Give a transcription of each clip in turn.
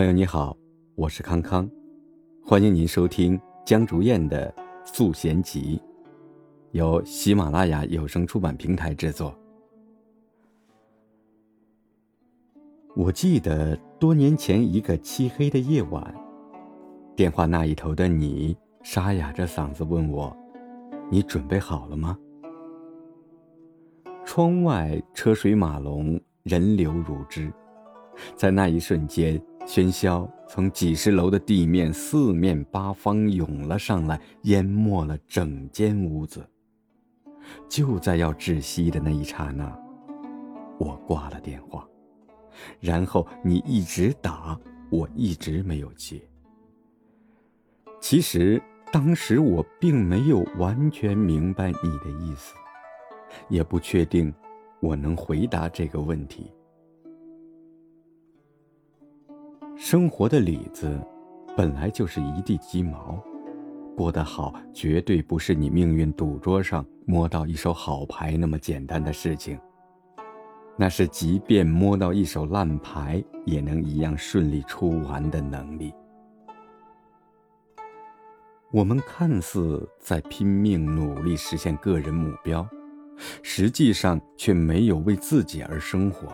朋友你好，我是康康，欢迎您收听江竹燕的《素贤集》，由喜马拉雅有声出版平台制作。我记得多年前一个漆黑的夜晚，电话那一头的你沙哑着嗓子问我：“你准备好了吗？”窗外车水马龙，人流如织，在那一瞬间。喧嚣从几十楼的地面四面八方涌了上来，淹没了整间屋子。就在要窒息的那一刹那，我挂了电话，然后你一直打，我一直没有接。其实当时我并没有完全明白你的意思，也不确定我能回答这个问题。生活的里子，本来就是一地鸡毛。过得好，绝对不是你命运赌桌上摸到一手好牌那么简单的事情。那是即便摸到一手烂牌，也能一样顺利出完的能力。我们看似在拼命努力实现个人目标，实际上却没有为自己而生活。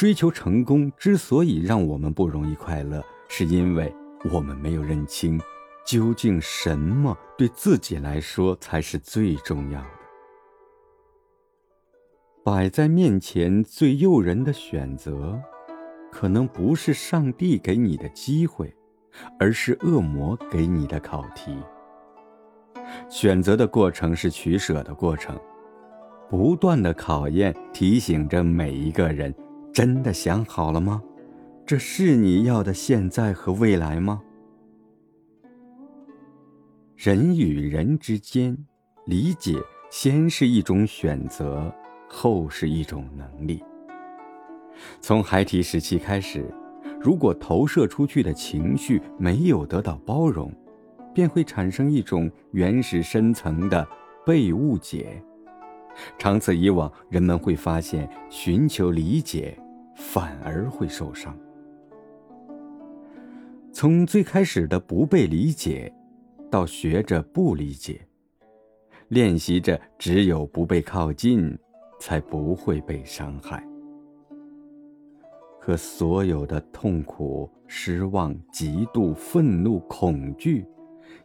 追求成功之所以让我们不容易快乐，是因为我们没有认清，究竟什么对自己来说才是最重要的。摆在面前最诱人的选择，可能不是上帝给你的机会，而是恶魔给你的考题。选择的过程是取舍的过程，不断的考验提醒着每一个人。真的想好了吗？这是你要的现在和未来吗？人与人之间，理解先是一种选择，后是一种能力。从孩提时期开始，如果投射出去的情绪没有得到包容，便会产生一种原始深层的被误解。长此以往，人们会发现，寻求理解反而会受伤。从最开始的不被理解，到学着不理解，练习着只有不被靠近，才不会被伤害。可所有的痛苦、失望、嫉妒、愤怒、恐惧。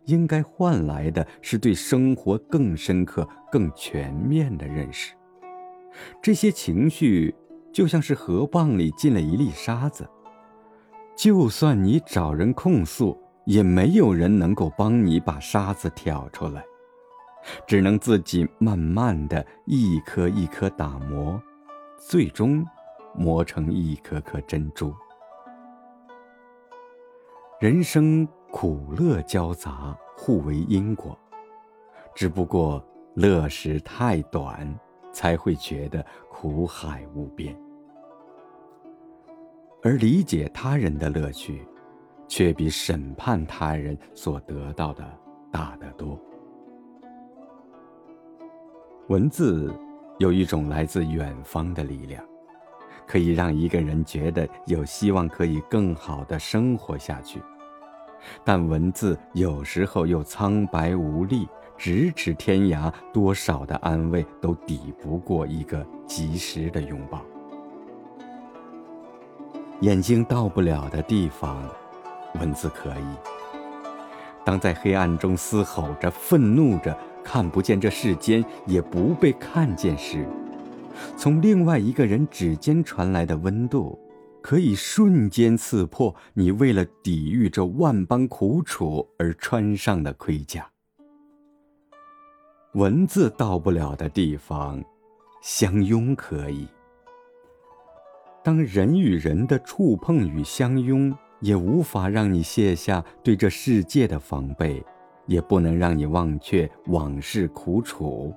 应该换来的是对生活更深刻、更全面的认识。这些情绪就像是河蚌里进了一粒沙子，就算你找人控诉，也没有人能够帮你把沙子挑出来，只能自己慢慢的一颗一颗打磨，最终磨成一颗颗珍珠。人生。苦乐交杂，互为因果。只不过乐时太短，才会觉得苦海无边；而理解他人的乐趣，却比审判他人所得到的大得多。文字有一种来自远方的力量，可以让一个人觉得有希望，可以更好的生活下去。但文字有时候又苍白无力，咫尺天涯，多少的安慰都抵不过一个及时的拥抱。眼睛到不了的地方，文字可以。当在黑暗中嘶吼着、愤怒着，看不见这世间，也不被看见时，从另外一个人指尖传来的温度。可以瞬间刺破你为了抵御这万般苦楚而穿上的盔甲。文字到不了的地方，相拥可以。当人与人的触碰与相拥，也无法让你卸下对这世界的防备，也不能让你忘却往事苦楚。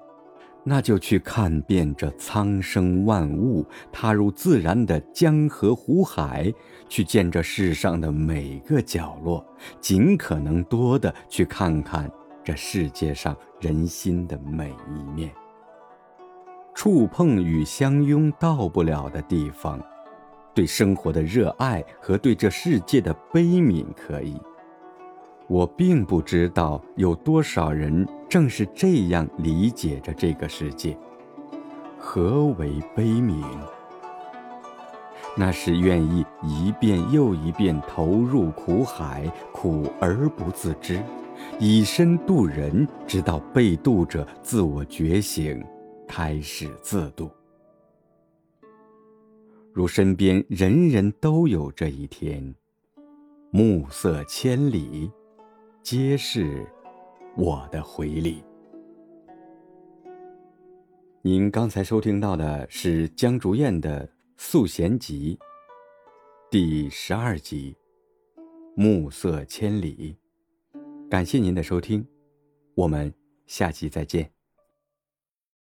那就去看遍这苍生万物，踏入自然的江河湖海，去见这世上的每个角落，尽可能多的去看看这世界上人心的每一面。触碰与相拥到不了的地方，对生活的热爱和对这世界的悲悯可以。我并不知道有多少人正是这样理解着这个世界。何为悲悯？那是愿意一遍又一遍投入苦海，苦而不自知，以身渡人，直到被渡者自我觉醒，开始自渡。如身边人人都有这一天，暮色千里，皆是我的回礼。您刚才收听到的是江竹燕的《素弦集》第十二集《暮色千里》，感谢您的收听，我们下期再见。